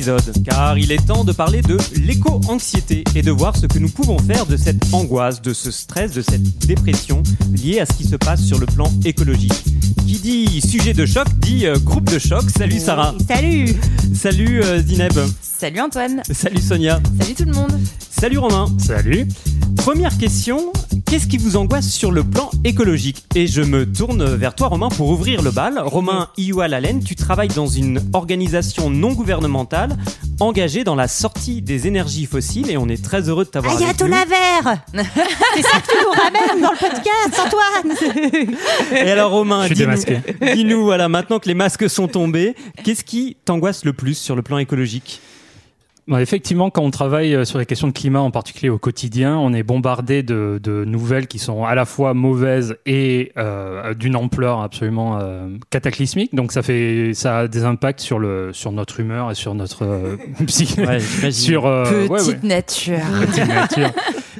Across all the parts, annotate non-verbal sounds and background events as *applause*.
Épisode. Car il est temps de parler de l'éco-anxiété et de voir ce que nous pouvons faire de cette angoisse, de ce stress, de cette dépression liée à ce qui se passe sur le plan écologique. Qui dit sujet de choc dit euh, groupe de choc. Salut Sarah. Salut Salut euh, Zineb. Salut Antoine Salut Sonia. Salut tout le monde Salut Romain. Salut. Première question, qu'est-ce qui vous angoisse sur le plan écologique Et je me tourne vers toi Romain pour ouvrir le bal. Romain Ioualalen, tu travailles dans une organisation non gouvernementale engagée dans la sortie des énergies fossiles et on est très heureux de t'avoir avec Ayato nous. Lavert *laughs* C'est ça que tu nous ramènes dans le podcast, Antoine Et alors Romain, dis-nous, voilà, maintenant que les masques sont tombés, qu'est-ce qui t'angoisse le plus sur le plan écologique effectivement, quand on travaille euh, sur les questions de climat, en particulier au quotidien, on est bombardé de, de nouvelles qui sont à la fois mauvaises et euh, d'une ampleur absolument euh, cataclysmique. Donc ça fait, ça a des impacts sur le, sur notre humeur et sur notre euh, *laughs* Ouais, sur euh, Petite ouais, ouais. nature Petite nature.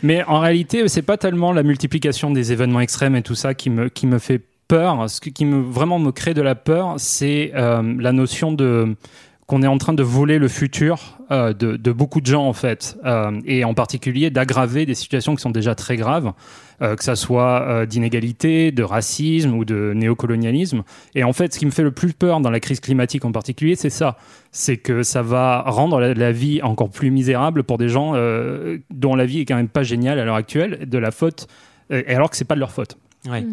Mais en réalité, c'est pas tellement la multiplication des événements extrêmes et tout ça qui me, qui me fait peur. Ce qui me, vraiment me crée de la peur, c'est euh, la notion de qu'on est en train de voler le futur euh, de, beaucoup de gens en fait, Euh, et en particulier d'aggraver des situations qui sont déjà très graves, euh, que ça soit d'inégalité, de racisme ou de néocolonialisme. Et en fait, ce qui me fait le plus peur dans la crise climatique en particulier, c'est ça, c'est que ça va rendre la, la vie encore plus misérable pour des gens dont la vie est quand même pas géniale à l'heure actuelle, de la faute, et alors que c'est pas de leur faute. Ouais.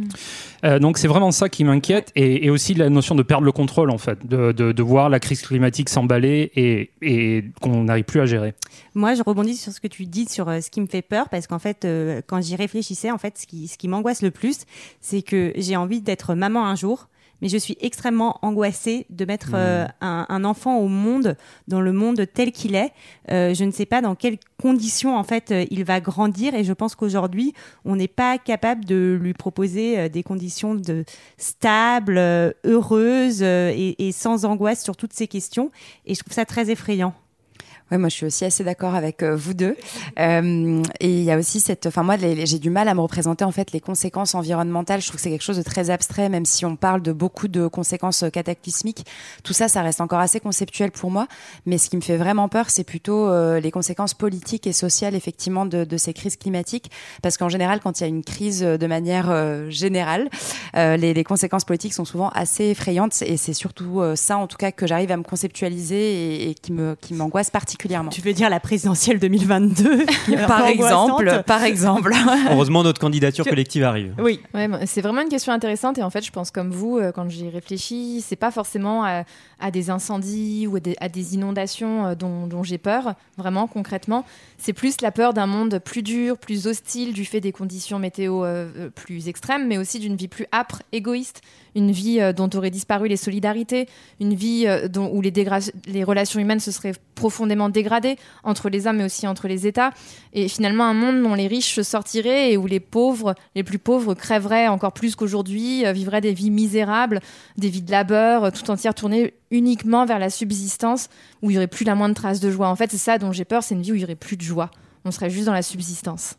Euh, donc c'est vraiment ça qui m'inquiète et, et aussi la notion de perdre le contrôle en fait, de, de, de voir la crise climatique s'emballer et, et qu'on n'arrive plus à gérer. Moi, je rebondis sur ce que tu dis sur euh, ce qui me fait peur, parce qu'en fait, euh, quand j'y réfléchissais, en fait, ce qui, ce qui m'angoisse le plus, c'est que j'ai envie d'être maman un jour, mais je suis extrêmement angoissée de mettre euh, un, un enfant au monde, dans le monde tel qu'il est. Euh, je ne sais pas dans quelles conditions, en fait, euh, il va grandir, et je pense qu'aujourd'hui, on n'est pas capable de lui proposer euh, des conditions de stables, heureuses et, et sans angoisse sur toutes ces questions, et je trouve ça très effrayant. Ouais, moi je suis aussi assez d'accord avec euh, vous deux. Euh, et il y a aussi cette, enfin moi j'ai du mal à me représenter en fait les conséquences environnementales. Je trouve que c'est quelque chose de très abstrait, même si on parle de beaucoup de conséquences euh, cataclysmiques. Tout ça, ça reste encore assez conceptuel pour moi. Mais ce qui me fait vraiment peur, c'est plutôt les conséquences politiques et sociales effectivement de, ces crises climatiques, parce qu'en général, quand il y a une crise de manière générale, les, conséquences politiques sont souvent assez effrayantes. Et c'est surtout ça, en tout cas, que j'arrive à me conceptualiser et, qui m'angoisse particulièrement. Tu veux dire la présidentielle 2022 *laughs* qui est un Par exemple, par exemple. *laughs* Heureusement, notre candidature collective arrive. Oui. Ouais, c'est vraiment une question intéressante et en fait, je pense comme vous, euh, quand j'y réfléchis, c'est pas forcément à, à des incendies ou à des, inondations euh, dont, j'ai peur, vraiment concrètement. C'est plus la peur d'un monde plus dur, plus hostile du fait des conditions météo euh, euh, plus extrêmes, mais aussi d'une vie plus âpre, égoïste, une vie dont auraient disparu les solidarités, une vie dont, où les, relations humaines se seraient profondément dégradées entre les hommes mais aussi entre les États. Et finalement, un monde dont les riches sortiraient et où les pauvres, les plus pauvres, crèveraient encore plus qu'aujourd'hui, vivraient des vies misérables, des vies de labeur, tout entières tournées uniquement vers la subsistance, où il n'y aurait plus la moindre trace de joie. En fait, c'est ça dont j'ai peur, c'est une vie où il n'y aurait plus de joie. On serait juste dans la subsistance.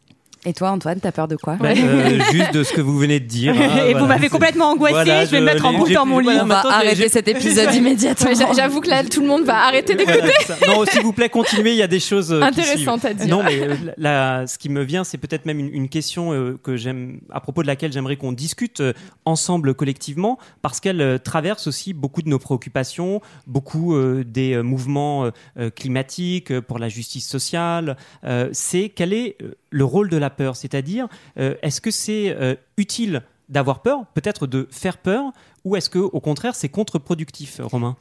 Et toi, Antoine, t'as peur de quoi Bah, *laughs* euh, juste de ce que vous venez de dire. hein, et vous m'avez complètement angoissée, Voilà, je vais me mettre en boule dans mon lit. On va arrêter cet épisode *laughs* immédiatement. J'avoue que là, tout le monde va arrêter d'écouter. Non, s'il vous plaît, continuez. Il y a des choses euh, Intéressantes à dire. Non, mais euh, là, ce qui me vient, c'est peut-être même une, une question euh, que j'aime, à propos de laquelle j'aimerais qu'on discute euh, ensemble collectivement, parce qu'elle euh, traverse aussi beaucoup de nos préoccupations, beaucoup euh, des euh, mouvements climatiques pour la justice sociale. Euh, c'est quel est euh, le rôle de la peur C'est-à-dire, euh, est-ce que c'est euh, utile d'avoir peur, peut-être de faire peur, ou est-ce que, au contraire, c'est contre-productif, Romain?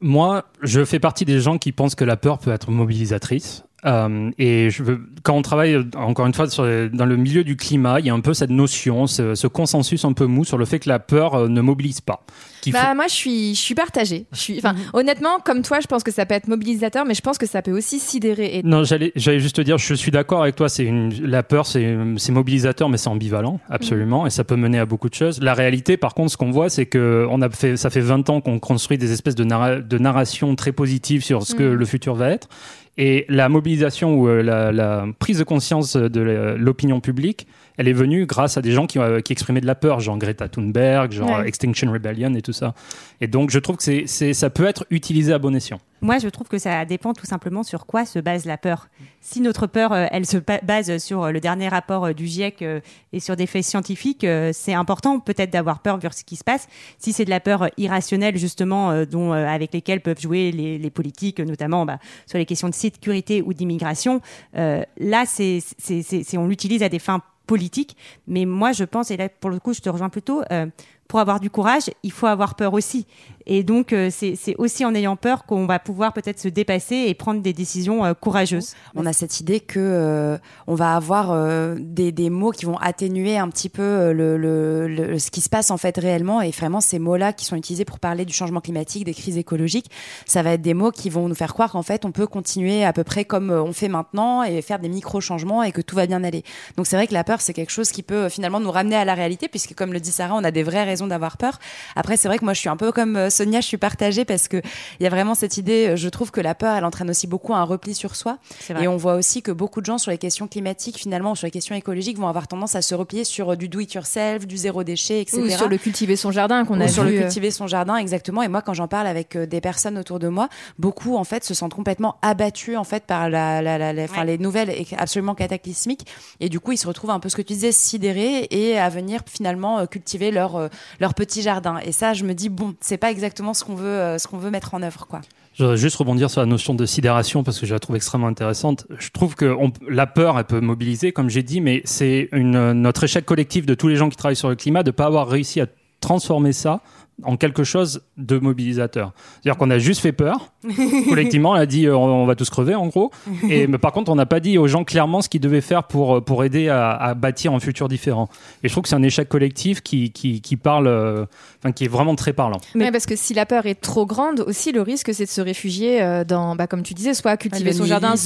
Moi, je fais partie des gens qui pensent que la peur peut être mobilisatrice. Euh, et je veux, quand on travaille, encore une fois, sur, dans le milieu du climat, il y a un peu cette notion, ce, ce consensus un peu mou sur le fait que la peur euh, ne mobilise pas. Bah, faut- moi, je suis, je suis partagée. Je suis, enfin, honnêtement, comme toi, je pense que ça peut être mobilisateur, mais je pense que ça peut aussi sidérer. Et Non, j'allais, j'allais juste te dire, je suis d'accord avec toi. C'est une, la peur, c'est, c'est mobilisateur, mais c'est ambivalent, absolument, et ça peut mener à beaucoup de choses. La réalité, par contre, ce qu'on voit, c'est que on a fait, ça fait 20 ans qu'on construit des espèces de, narra- de narration très positives sur ce que le futur va être, et la mobilisation ou euh, la, prise de conscience de l'opinion publique, elle est venue grâce à des gens qui, euh, qui exprimaient de la peur, genre Greta Thunberg, genre Ouais. Extinction Rebellion et tout ça. Et donc, je trouve que c'est, c'est, ça peut être utilisé à bon escient. Moi, je trouve que ça dépend tout simplement sur quoi se base la peur. Si notre peur, euh, elle se ba- base sur euh, le dernier rapport euh, du GIEC euh, et sur des faits scientifiques, euh, c'est important peut-être d'avoir peur vers ce qui se passe. Si c'est de la peur euh, irrationnelle, justement, euh, dont, euh, avec lesquelles peuvent jouer les, les politiques, notamment bah, sur les questions de sécurité ou d'immigration, euh, là, c'est, c'est, c'est, c'est- on l'utilise à des fins politiques. Mais moi, je pense, et là, pour le coup, je te rejoins plutôt, euh, pour avoir du courage, il faut avoir peur aussi. Et donc, euh, c'est aussi en ayant peur qu'on va pouvoir peut-être se dépasser et prendre des décisions euh, courageuses. On a cette idée que euh, on va avoir des, mots qui vont atténuer un petit peu le, ce qui se passe en fait réellement et vraiment ces mots-là qui sont utilisés pour parler du changement climatique, des crises écologiques, ça va être des mots qui vont nous faire croire qu'en fait on peut continuer à peu près comme on fait maintenant et faire des micro-changements et que tout va bien aller. Donc c'est vrai que la peur c'est quelque chose qui peut finalement nous ramener à la réalité puisque comme le dit Sarah, on a des vraies raisons d'avoir peur. Après c'est vrai que moi je suis un peu comme euh, Sonia, je suis partagée parce que il y a vraiment cette idée, euh, je trouve que la peur elle entraîne aussi beaucoup un repli sur soi. Et on voit aussi que beaucoup de gens sur les questions climatiques, finalement, ou sur les questions écologiques, vont avoir tendance à se replier sur euh, du do it yourself, du zéro déchet, etc. ou sur le cultiver son jardin qu'on Ou a sur vu. le cultiver son jardin, exactement. Et moi, quand j'en parle avec des personnes autour de moi, beaucoup en fait se sentent complètement abattus en fait par la, la, la- la- Ouais. les nouvelles absolument cataclysmiques. Et du coup, ils se retrouvent un peu ce que tu disais, sidérés et à venir finalement cultiver leur leur petit jardin. Et ça, je me dis bon, c'est pas exactement ce qu'on veut euh, veut mettre en œuvre, quoi. Je voudrais juste rebondir sur la notion de sidération parce que je la trouve extrêmement intéressante. Je trouve que la peur, elle peut mobiliser, comme j'ai dit, mais c'est une, notre échec collectif de tous les gens qui travaillent sur le climat de ne pas avoir réussi à transformer ça en quelque chose de mobilisateur. C'est-à-dire qu'on a juste fait peur, *laughs* collectivement, on a dit euh, on va tous crever en gros, et mais par contre on n'a pas dit aux gens clairement ce qu'ils devaient faire pour, euh, pour aider à, à bâtir un futur différent. Et je trouve que c'est un échec collectif qui, qui, qui parle, euh, enfin qui est vraiment très parlant. Mais- Ouais, parce que si la peur est trop grande, aussi le risque c'est de se réfugier euh, dans, bah, comme tu disais, soit cultiver son jardin,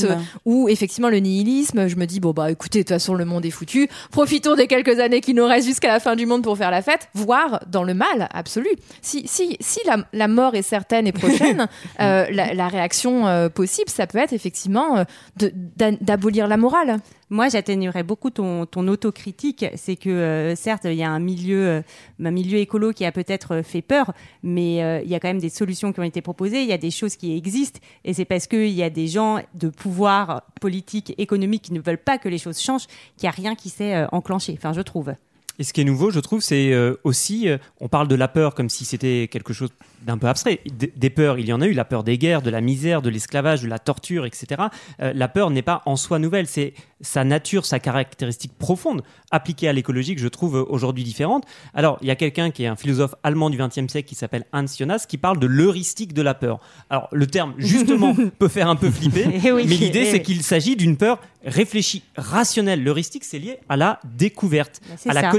ou effectivement le nihilisme. Je me dis bon bah écoutez, de toute façon le monde est foutu. Profitons des quelques années qui nous restent jusqu'à la fin du monde pour faire la fête, voire dans le mal absolu. Si si si la, la mort est certaine et prochaine, *laughs* euh, la, la réaction euh, possible, ça peut être effectivement euh, d'abolir la morale. Moi, j'atténuerais beaucoup ton, ton autocritique. C'est que, euh, certes, il y a un milieu, euh, un milieu écolo qui a peut-être euh, fait peur, mais euh, il y a quand même des solutions qui ont été proposées. Il y a des choses qui existent. Et c'est parce qu'il y a des gens de pouvoir politique, économique qui ne veulent pas que les choses changent qu'il n'y a rien qui s'est euh, enclenché. Enfin, je trouve. Et ce qui est nouveau, je trouve, c'est euh, aussi, euh, on parle de la peur comme si c'était quelque chose d'un peu abstrait. Des peurs, il y en a eu, la peur des guerres, de la misère, de l'esclavage, de la torture, etc. Euh, la peur n'est pas en soi nouvelle, c'est sa nature, sa caractéristique profonde, appliquée à l'écologie, que je trouve aujourd'hui différente. Alors, il y a quelqu'un qui est un philosophe allemand du XXe siècle qui s'appelle Hans Jonas, qui parle de l'heuristique de la peur. Alors, le terme, justement, *laughs* peut faire un peu flipper, Eh oui, mais l'idée, eh c'est oui. qu'il s'agit d'une peur réfléchie, rationnelle. L'heuristique, c'est lié à la découverte, à la ça.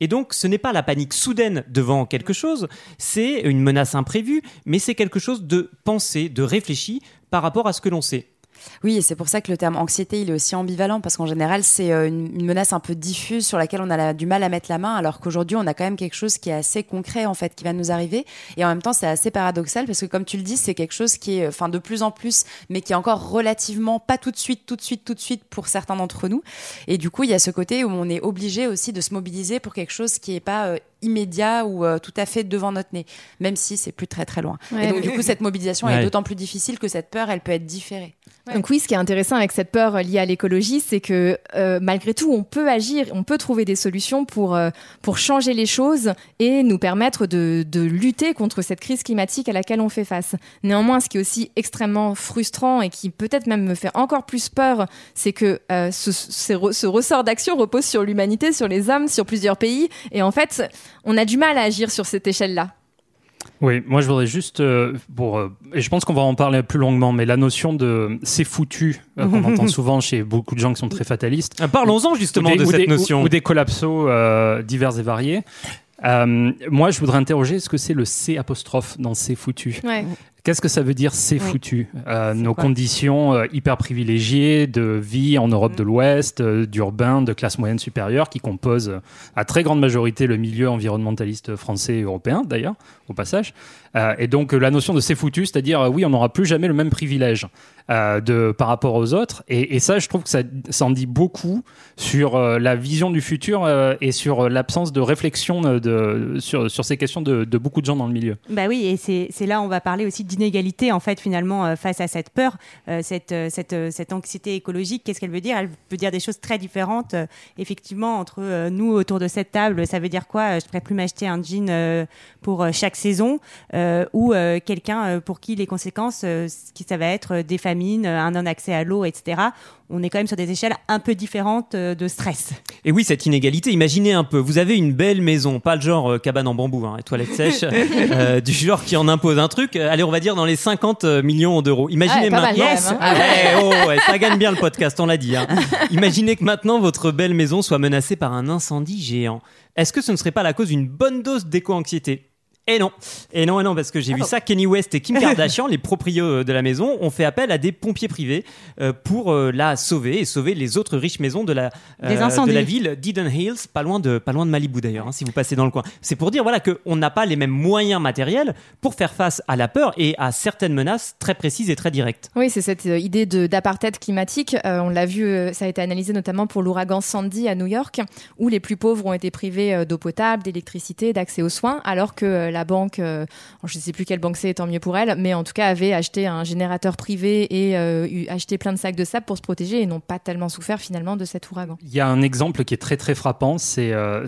Et donc, ce n'est pas la panique soudaine devant quelque chose, c'est une menace imprévue, mais c'est quelque chose de pensé, de réfléchi par rapport à ce que l'on sait. Oui, et c'est pour ça que le terme anxiété, il est aussi ambivalent, parce qu'en général, c'est euh, une, menace un peu diffuse sur laquelle on a du mal à mettre la main, alors qu'aujourd'hui, on a quand même quelque chose qui est assez concret, en fait, qui va nous arriver. Et en même temps, c'est assez paradoxal, parce que comme tu le dis, c'est quelque chose qui est, enfin, de plus en plus, mais qui est encore relativement pas tout de suite, tout de suite, tout de suite pour certains d'entre nous. Et du coup, il y a ce côté où on est obligé aussi de se mobiliser pour quelque chose qui est pas euh, immédiat ou euh, tout à fait devant notre nez, même si c'est plus très très loin. Ouais. Et donc, du coup, cette mobilisation Ouais. est d'autant plus difficile que cette peur, elle peut être différée. Donc oui, ce qui est intéressant avec cette peur liée à l'écologie, c'est que euh, malgré tout, on peut agir, on peut trouver des solutions pour euh, pour changer les choses et nous permettre de, de lutter contre cette crise climatique à laquelle on fait face. Néanmoins, ce qui est aussi extrêmement frustrant et qui peut-être même me fait encore plus peur, c'est que euh, ce, ce ce ressort d'action repose sur l'humanité, sur les hommes, sur plusieurs pays, et en fait, on a du mal à agir sur cette échelle-là. Oui, moi je voudrais juste, euh, pour, euh, et je pense qu'on va en parler plus longuement, mais la notion de c'est foutu *laughs* euh, qu'on entend souvent chez beaucoup de gens qui sont très fatalistes. Ah, Parlons-en justement des, de cette des- notion. Ou, ou des collapsos euh, divers et variés. Euh, moi, je voudrais interroger ce que c'est le C apostrophe dans c'est foutu. Ouais. Qu'est-ce que ça veut dire c'est Oui. foutu Euh, Nos conditions euh, hyper privilégiées de vie en Europe de l'Ouest, euh, d'urbain, de classe moyenne supérieure, qui composent euh, à très grande majorité le milieu environnementaliste français et européen, d'ailleurs, au passage. Et donc la notion de c'est foutu, c'est-à-dire oui, on n'aura plus jamais le même privilège de, par rapport aux autres. Et, et ça, je trouve que ça, ça en dit beaucoup sur la vision du futur et sur l'absence de réflexion de, sur, sur ces questions de, de beaucoup de gens dans le milieu. Bah oui, et c'est là on va parler aussi d'inégalité en fait finalement euh, face à cette peur, euh, cette euh, cette cette anxiété écologique. Qu'est-ce qu'elle veut dire? Elle peut dire des choses très différentes. effectivement, entre nous autour de cette table, ça veut dire quoi? Je pourrais plus m'acheter un jean pour chaque saison, ou quelqu'un pour qui les conséquences, ce qui ça va être des famines, un non-accès à l'eau, etc. On est quand même sur des échelles un peu différentes euh, de stress. Et oui, cette inégalité, imaginez un peu, vous avez une belle maison, pas le genre euh, cabane en bambou, hein, et toilette sèche, *laughs* euh, du genre qui en impose un truc, allez, on va dire dans les 50 millions d'euros. Imaginez pas mal, maintenant... même, hein. Ah ouais, oh, ouais, ça gagne bien le podcast, on l'a dit. hein. Imaginez que maintenant votre belle maison soit menacée par un incendie géant. Est-ce que ce ne serait pas la cause d'une bonne dose d'éco-anxiété? Et non, et non, et non, parce que j'ai vu ça, Kenny West et Kim *laughs* Kardashian, les proprios de la maison, ont fait appel à des pompiers privés euh, pour euh, la sauver et sauver les autres riches maisons de la, euh, de la ville d'Eden Hills, pas loin de, pas loin de Malibu d'ailleurs, hein, si vous passez dans le coin. C'est pour dire voilà qu'on n'a pas les mêmes moyens matériels pour faire face à la peur et à certaines menaces très précises et très directes. Oui, c'est cette euh, idée d'apartheid climatique. Euh, on l'a vu, euh, ça a été analysé notamment pour l'ouragan Sandy à New York, où les plus pauvres ont été privés euh, d'eau potable, d'électricité, d'accès aux soins, alors que euh, la banque, euh, je ne sais plus quelle banque c'est, tant mieux pour elle, mais en tout cas avait acheté un générateur privé et euh, eu- acheté plein de sacs de sable pour se protéger et n'ont pas tellement souffert finalement de cet ouragan. Il y a un exemple qui est très très frappant, c'est euh,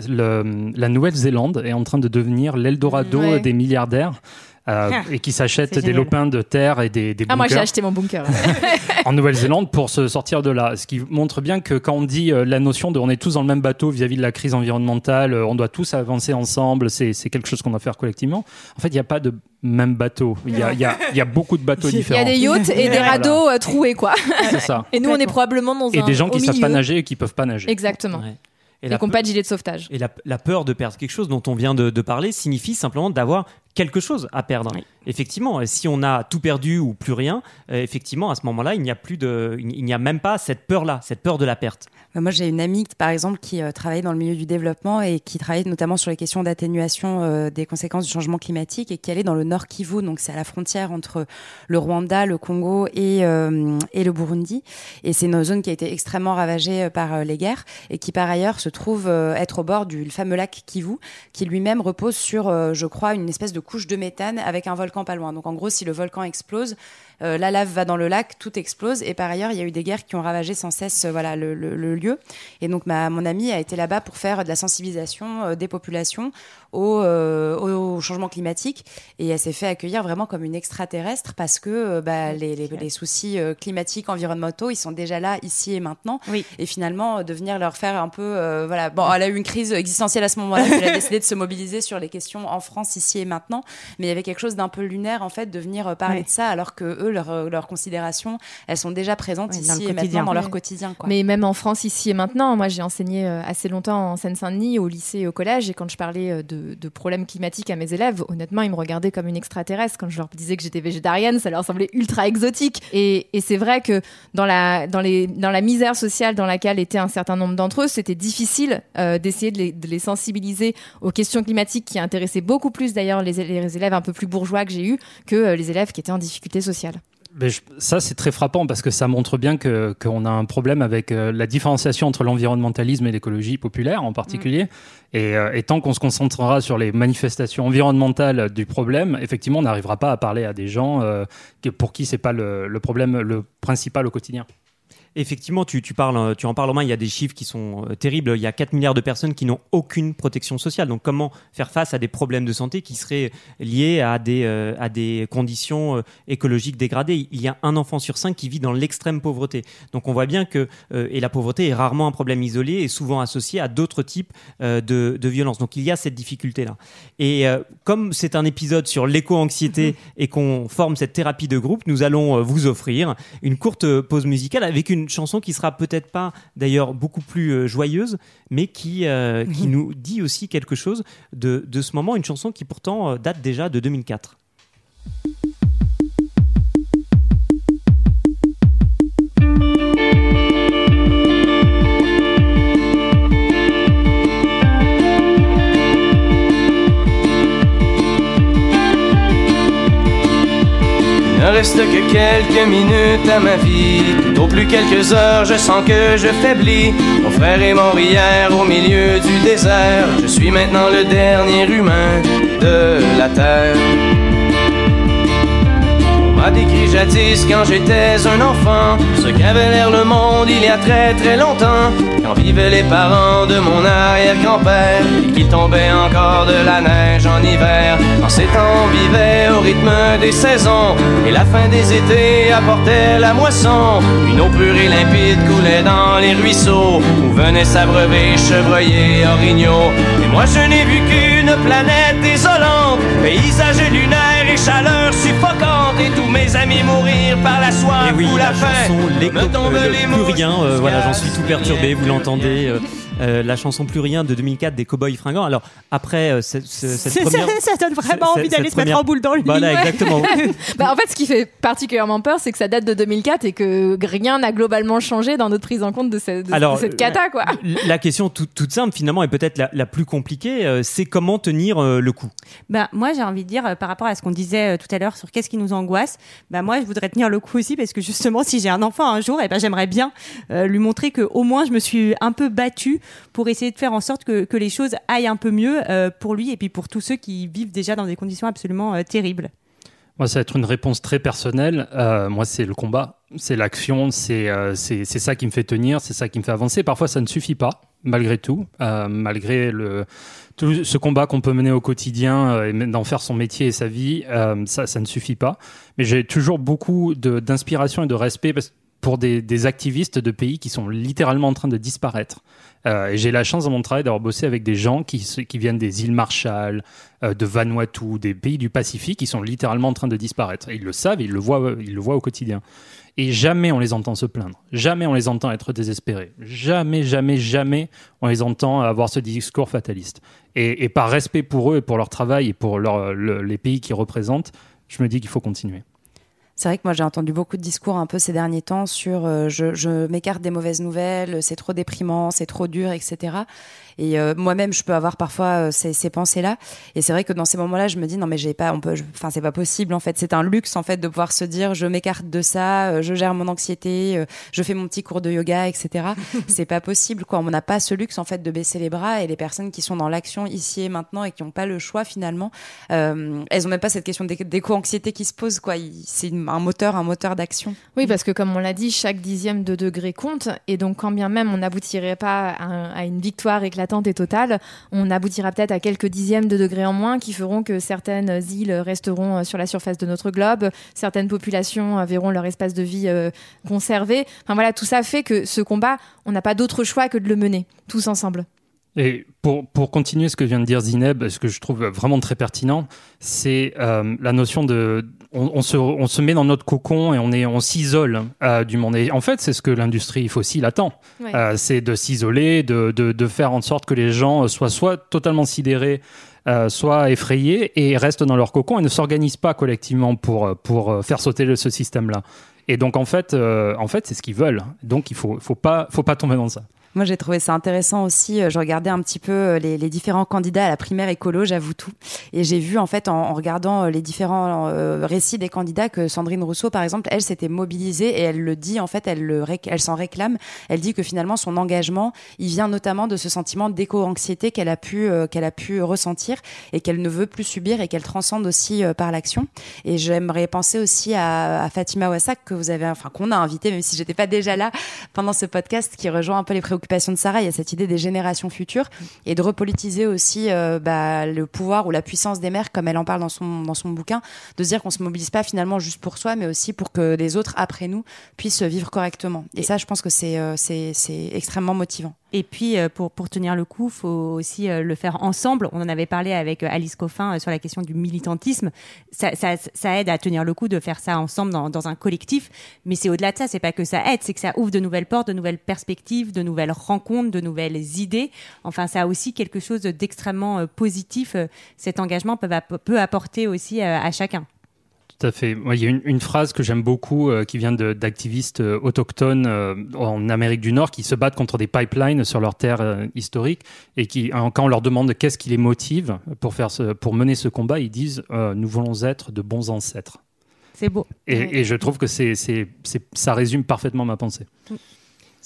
la Nouvelle-Zélande est en train de devenir l'Eldorado Ouais. des milliardaires. Euh, Ah, et qui s'achètent des lopins de terre et des, des Ah, moi j'ai bunkers acheté mon bunker. *laughs* *laughs* en Nouvelle-Zélande pour se sortir de là. Ce qui montre bien que quand on dit euh, la notion de on est tous dans le même bateau vis-à-vis de la crise environnementale, euh, on doit tous avancer ensemble, c'est c'est quelque chose qu'on doit faire collectivement. En fait, il n'y a pas de même bateau. Il y a, il y a- *laughs* y a beaucoup de bateaux Il y différents. a des yachts et des Voilà. radeaux euh, troués, quoi. C'est ça. Et nous, on est probablement dans Et un. des gens qui au savent pas nager et qui peuvent pas nager. Exactement. Ouais. Et Et, la qui n'ont pe- pas de gilet de sauvetage. Et la, la peur de perdre quelque chose dont on vient de, de parler signifie simplement d'avoir quelque chose à perdre. Oui. Effectivement, euh, si on a tout perdu ou plus rien, euh, effectivement, à ce moment-là, il n'y a plus de, il n'y a même pas cette peur-là, cette peur de la perte. Euh, Moi, j'ai une amie, par exemple, qui euh, travaille dans le milieu du développement et qui travaille notamment sur les questions d'atténuation euh, des conséquences du changement climatique et qui allait dans le Nord Kivu, donc c'est à la frontière entre le Rwanda, le Congo et, euh, et le Burundi. Et c'est une zone qui a été extrêmement ravagée euh, par euh, les guerres et qui, par ailleurs, se trouve euh, être au bord du fameux lac Kivu, qui lui-même repose sur, euh, je crois, une espèce de couche de méthane avec un volcan pas loin. Donc, en gros, si le volcan explose, euh, la lave va dans le lac, tout explose. Et par ailleurs, il y a eu des guerres qui ont ravagé sans cesse euh, voilà, le, le- le lieu. Et donc, ma, mon ami a été là-bas pour faire de la sensibilisation euh, des populations au, au changement climatique. Et elle s'est fait accueillir vraiment comme une extraterrestre parce que bah, les, les- les soucis climatiques, environnementaux, ils sont déjà là, ici et maintenant. Oui. Et finalement, de venir leur faire un peu. voilà. Bon, elle a eu une crise existentielle à ce moment-là. Elle a *laughs* décidé de se mobiliser sur les questions en France, ici et maintenant. Mais il y avait quelque chose d'un peu lunaire, en fait, de venir parler de ça, alors que eux, leurs euh, leurs considérations, elles sont déjà présentes ici et maintenant dans leur quotidien. Quoi. Mais même en France, ici et maintenant, moi j'ai enseigné euh, assez longtemps en Seine-Saint-Denis, au lycée et au collège, et quand je parlais euh, de, de problèmes climatiques à mes élèves, honnêtement, ils me regardaient comme une extraterrestre. Quand je leur disais que j'étais végétarienne, ça leur semblait ultra exotique. Et, et c'est vrai que dans la, dans, les, dans la misère sociale dans laquelle étaient un certain nombre d'entre eux, c'était difficile euh, d'essayer de les, de les sensibiliser aux questions climatiques qui intéressaient beaucoup plus d'ailleurs les, les élèves un peu plus bourgeois que j'ai eu que euh, les élèves qui étaient en difficulté sociale. Mais je- ça, c'est très frappant parce que ça montre bien que qu'on a un problème avec euh, la différenciation entre l'environnementalisme et l'écologie populaire en particulier. Et, euh, et tant qu'on se concentrera sur les manifestations environnementales du problème, effectivement, on n'arrivera pas à parler à des gens euh, pour qui c'est pas le, le problème le principal au quotidien. Effectivement, tu, tu, parles, tu en parles en main, il y a des chiffres qui sont euh, terribles. Il y a 4 milliards de personnes qui n'ont aucune protection sociale. Donc comment faire face à des problèmes de santé qui seraient liés à des, euh, à des conditions euh, écologiques dégradées? Il y a un enfant sur cinq qui vit dans l'extrême pauvreté. Donc on voit bien que, et la pauvreté est rarement un problème isolé et souvent associé à d'autres types de, de violences. Donc il y a cette difficulté-là. Et comme c'est un épisode sur l'éco-anxiété et qu'on forme cette thérapie de groupe, nous allons vous offrir une courte pause musicale avec une chanson qui sera peut-être pas d'ailleurs beaucoup plus euh, joyeuse, mais qui, euh, qui nous dit aussi quelque chose de, de, ce moment, une chanson qui pourtant euh, date déjà de 2004. Reste que quelques minutes à ma vie. Au plus quelques heures, je sens que je faiblis. Mon frère est mort hier au milieu du désert. Je suis maintenant le dernier humain de la terre m'a décrit jadis quand j'étais un enfant. Ce qu'avait l'air le monde il y a très très longtemps. Quand vivaient les parents de mon arrière-grand-père et qu'il tombait encore de la neige en hiver. En ces temps on vivait au rythme des saisons et la fin des étés apportait la moisson. Une eau pure et limpide coulait dans les ruisseaux où venaient s'abreuver chevreuils et orignaux. Et moi je n'ai vu qu'une planète désolante paysage lunaire et chaleur always amis mourir par la soif oui, ou la, la faim. Me tombent les plus rien. Euh, voilà, j'en suis tout perturbé. Vous l'entendez. Euh, euh, la chanson Plus rien de 2004 des Cowboys fringants. Alors après euh, cette, cette première, ça, donne vraiment envie d'aller se mettre en boule dans le lit. Voilà, exactement. *laughs* bah, en fait, ce qui fait particulièrement peur, c'est que ça date de 2004 et que rien n'a globalement changé dans notre prise en compte de, cette, Alors, cette cata. Quoi. La question toute, toute simple finalement et peut-être la, la, plus compliquée, euh, c'est comment tenir le coup? Bah moi j'ai envie de dire par rapport à ce qu'on disait tout à l'heure sur qu'est-ce qui nous angoisse. Bah moi je voudrais tenir le coup aussi parce que justement si j'ai un enfant un jour, et eh ben j'aimerais bien lui montrer que au moins je me suis un peu battue pour essayer de faire en sorte que, les choses aillent un peu mieux euh, pour lui et puis pour tous ceux qui vivent déjà dans des conditions absolument euh, terribles. Moi, ça va être une réponse très personnelle. Euh, moi, c'est le combat, c'est l'action, c'est c'est ça qui me fait tenir, c'est ça qui me fait avancer. Parfois, ça ne suffit pas, malgré tout, malgré le, tout ce combat qu'on peut mener au quotidien et d'en faire son métier et sa vie, ça, ça ne suffit pas. Mais j'ai toujours beaucoup d'inspiration et de respect pour des, des, activistes de pays qui sont littéralement en train de disparaître. Euh, et j'ai la chance dans mon travail d'avoir bossé avec des gens qui, qui viennent des îles Marshall, euh, de Vanuatu, des pays du Pacifique qui sont littéralement en train de disparaître. Et ils le savent, ils le voient, ils le voient au quotidien. Et jamais on les entend se plaindre. Jamais on les entend être désespérés. Jamais, jamais, jamais on les entend avoir ce discours fataliste. Et, par respect pour eux et pour leur travail et pour les pays qu'ils représentent, je me dis qu'il faut continuer. C'est vrai que moi j'ai entendu beaucoup de discours un peu ces derniers temps sur euh, je, je m'écarte des mauvaises nouvelles, c'est trop déprimant, c'est trop dur, etc. Et euh, moi-même, je peux avoir parfois euh, ces, ces pensées-là. Et c'est vrai que dans ces moments-là, je me dis non mais j'ai pas, on peut, enfin c'est pas possible en fait. C'est un luxe en fait de pouvoir se dire je m'écarte de ça, euh, je gère mon anxiété, je fais mon petit cours de yoga, etc. *laughs* c'est pas possible quoi. On n'a pas ce luxe en fait de baisser les bras. Et les personnes qui sont dans l'action ici et maintenant et qui n'ont pas le choix finalement, euh, elles ont même pas cette question d'éco-anxiété qui se pose quoi. C'est un moteur, un moteur d'action. Oui, parce que comme on l'a dit, chaque dixième de degré compte. Et donc quand bien même on n'aboutirait pas à, à une victoire éclatante et totale, on aboutira peut-être à quelques dixièmes de degrés en moins qui feront que certaines îles resteront euh, sur la surface de notre globe, certaines populations euh, verront leur espace de vie euh, conservé. Enfin voilà, tout ça fait que ce combat, on n'a pas d'autre choix que de le mener tous ensemble. Et pour, pour, continuer ce que vient de dire Zineb, ce que je trouve vraiment très pertinent, c'est la notion de on, se, on, se, met dans notre cocon et on, est, on s'isole euh, du monde. Et en fait, c'est ce que l'industrie fossile attend. Euh, c'est de s'isoler, de, de, de, faire en sorte que les gens soient soit totalement sidérés, euh, soit effrayés et restent dans leur cocon et ne s'organisent pas collectivement pour, pour faire sauter ce système-là. Et donc, en fait, en fait c'est ce qu'ils veulent. Donc, il ne faut, faut, pas, faut pas tomber dans ça. Moi, j'ai trouvé ça intéressant aussi. Euh, je regardais un petit peu euh, les, différents candidats à la primaire écolo, j'avoue tout. Et j'ai vu, en fait, en, regardant euh, les différents récits des candidats, que Sandrine Rousseau, par exemple, elle s'était mobilisée et elle le dit, en fait, elle, s'en réclame. Elle dit que finalement, son engagement, il vient notamment de ce sentiment d'éco-anxiété qu'elle a pu, ressentir et qu'elle ne veut plus subir et qu'elle transcende aussi par l'action. Et j'aimerais penser aussi à, à Fatima Wassak que enfin qu'on a invité, même si j'étais pas déjà là pendant ce podcast, qui rejoint un peu les préoccupations de Sarah. Il y a cette idée des générations futures et de repolitiser aussi euh, bah, le pouvoir ou la puissance des mères, comme elle en parle dans son dans son bouquin, de se dire qu'on se mobilise pas finalement juste pour soi, mais aussi pour que les autres après nous puissent vivre correctement. Et, ça, je pense que c'est euh, c'est c'est extrêmement motivant. Et puis, euh, pour, pour tenir le coup, faut aussi euh, le faire ensemble. On en avait parlé avec euh, Alice Coffin sur la question du militantisme. Ça, ça, ça aide à tenir le coup de faire ça ensemble dans, dans un collectif. Mais c'est au-delà de ça, c'est pas que ça aide, c'est que ça ouvre de nouvelles portes, de nouvelles perspectives, de nouvelles rencontres, de nouvelles idées. Enfin, ça a aussi quelque chose d'extrêmement positif. Cet engagement peut, app- peut apporter aussi à chacun. Tout à fait. Moi, il y a une, une phrase que j'aime beaucoup euh, qui vient d'activistes euh, autochtones euh, en Amérique du Nord qui se battent contre des pipelines sur leur terre historique et qui, quand on leur demande qu'est-ce qui les motive pour, faire ce- pour mener ce combat, ils disent Nous voulons être de bons ancêtres. C'est beau. Et, et je trouve que c'est, ça résume parfaitement ma pensée.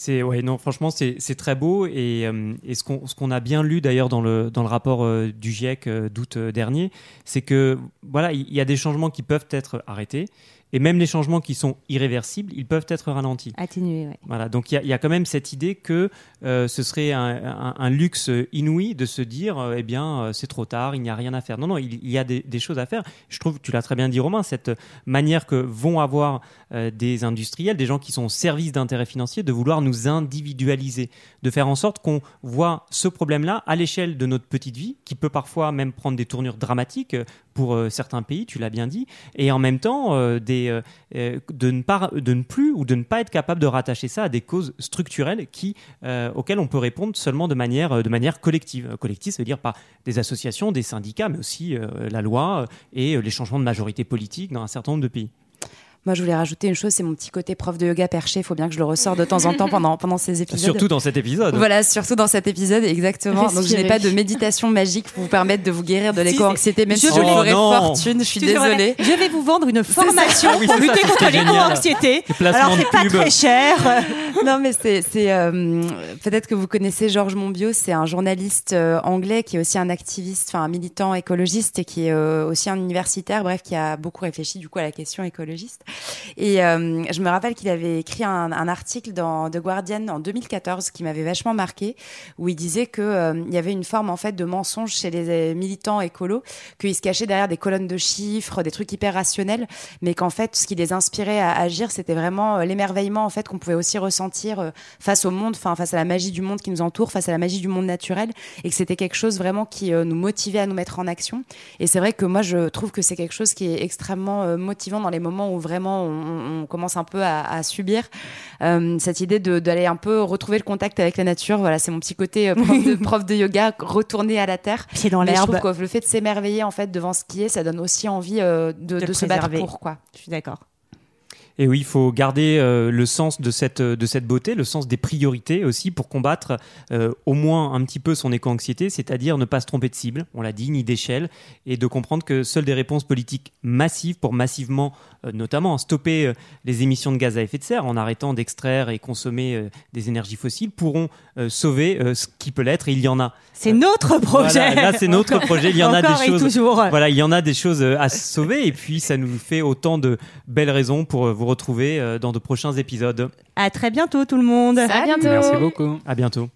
C'est non franchement c'est très beau et, euh, ce qu'on a bien lu d'ailleurs dans le rapport euh, du GIEC euh, d'août dernier c'est que voilà il y, a des changements qui peuvent être arrêtés et même les changements qui sont irréversibles ils peuvent être ralentis. Atténué, ouais. voilà donc il y a, il y a quand même cette idée que euh, ce serait un, un- un luxe inouï de se dire euh, eh bien euh, c'est trop tard il n'y a rien à faire. Non non il, il y a des, des choses à faire. Je trouve tu l'as très bien dit Romain cette manière que vont avoir euh, des industriels, des gens qui sont au service d'intérêts financiers, de vouloir nous individualiser, de faire en sorte qu'on voit ce problème-là à l'échelle de notre petite vie, qui peut parfois même prendre des tournures dramatiques pour certains pays, tu l'as bien dit, et en même temps des, euh, euh, de, ne plus ou de ne pas être capable de rattacher ça à des causes structurelles euh, auxquelles on peut répondre seulement de manière, de manière collective. Collective, ça veut dire pas des associations, des syndicats, mais aussi la loi et les changements de majorité politique dans un certain nombre de pays. Moi, je voulais rajouter une chose, c'est mon petit côté prof de yoga perché. Il faut bien que je le ressors de temps en temps pendant, pendant ces épisodes. Surtout dans cet épisode. Voilà, surtout dans cet épisode, exactement. Donc, je n'ai pas de méditation magique pour vous permettre de vous guérir de l'éco-anxiété, même je si je vous Oh ferai non. fortune. Je suis Tu désolée. Je vais vous vendre une formation Oui, pour lutter contre l'éco-anxiété. Alors, c'est pas très cher. *laughs* non, mais c'est, c'est euh, peut-être que vous connaissez Georges Monbiot, c'est un journaliste euh, anglais qui est aussi un activiste, enfin un militant écologiste et qui est euh, aussi un universitaire, bref, qui a beaucoup réfléchi du coup à la question écologiste. Et euh, je me rappelle qu'il avait écrit un, article dans The Guardian en 2014 qui m'avait vachement marqué, où il disait que euh, y avait une forme en fait de mensonge chez les euh, militants écolos, qu'ils se cachaient derrière des colonnes de chiffres, des trucs hyper rationnels, mais qu'en fait ce qui les inspirait à agir, c'était vraiment euh, l'émerveillement en fait qu'on pouvait aussi ressentir face au monde, enfin face à la magie du monde qui nous entoure, face à la magie du monde naturel, et que c'était quelque chose vraiment qui nous motivait à nous mettre en action. Et c'est vrai que moi je trouve que c'est quelque chose qui est extrêmement motivant dans les moments où vraiment on, on commence un peu à, à subir Euh, cette idée d'aller un peu retrouver le contact avec la nature. Voilà, c'est mon petit côté euh, prof, de, *laughs* prof de yoga, retourner à la terre. Pied dans je l'herbe. trouve que le fait de s'émerveiller en fait devant ce qui est, ça donne aussi envie euh, de, De se battre pour quoi. Je suis d'accord. Et oui, il faut garder euh, le sens de cette, de cette beauté, le sens des priorités aussi pour combattre euh, au moins un petit peu son éco-anxiété, c'est-à-dire ne pas se tromper de cible, on l'a dit, ni d'échelle, et de comprendre que seules des réponses politiques massives pour massivement, euh, notamment, stopper euh, les émissions de gaz à effet de serre en arrêtant d'extraire et consommer des énergies fossiles pourront sauver ce qui peut l'être, et il y en a. C'est notre projet. Voilà, là, c'est notre *laughs* projet, il y en a des choses. toujours. Voilà, il y en a des choses à sauver et puis ça nous fait autant de belles raisons pour vous retrouver euh, dans de prochains épisodes. À très bientôt tout le monde. À, bientôt. Merci beaucoup. À bientôt.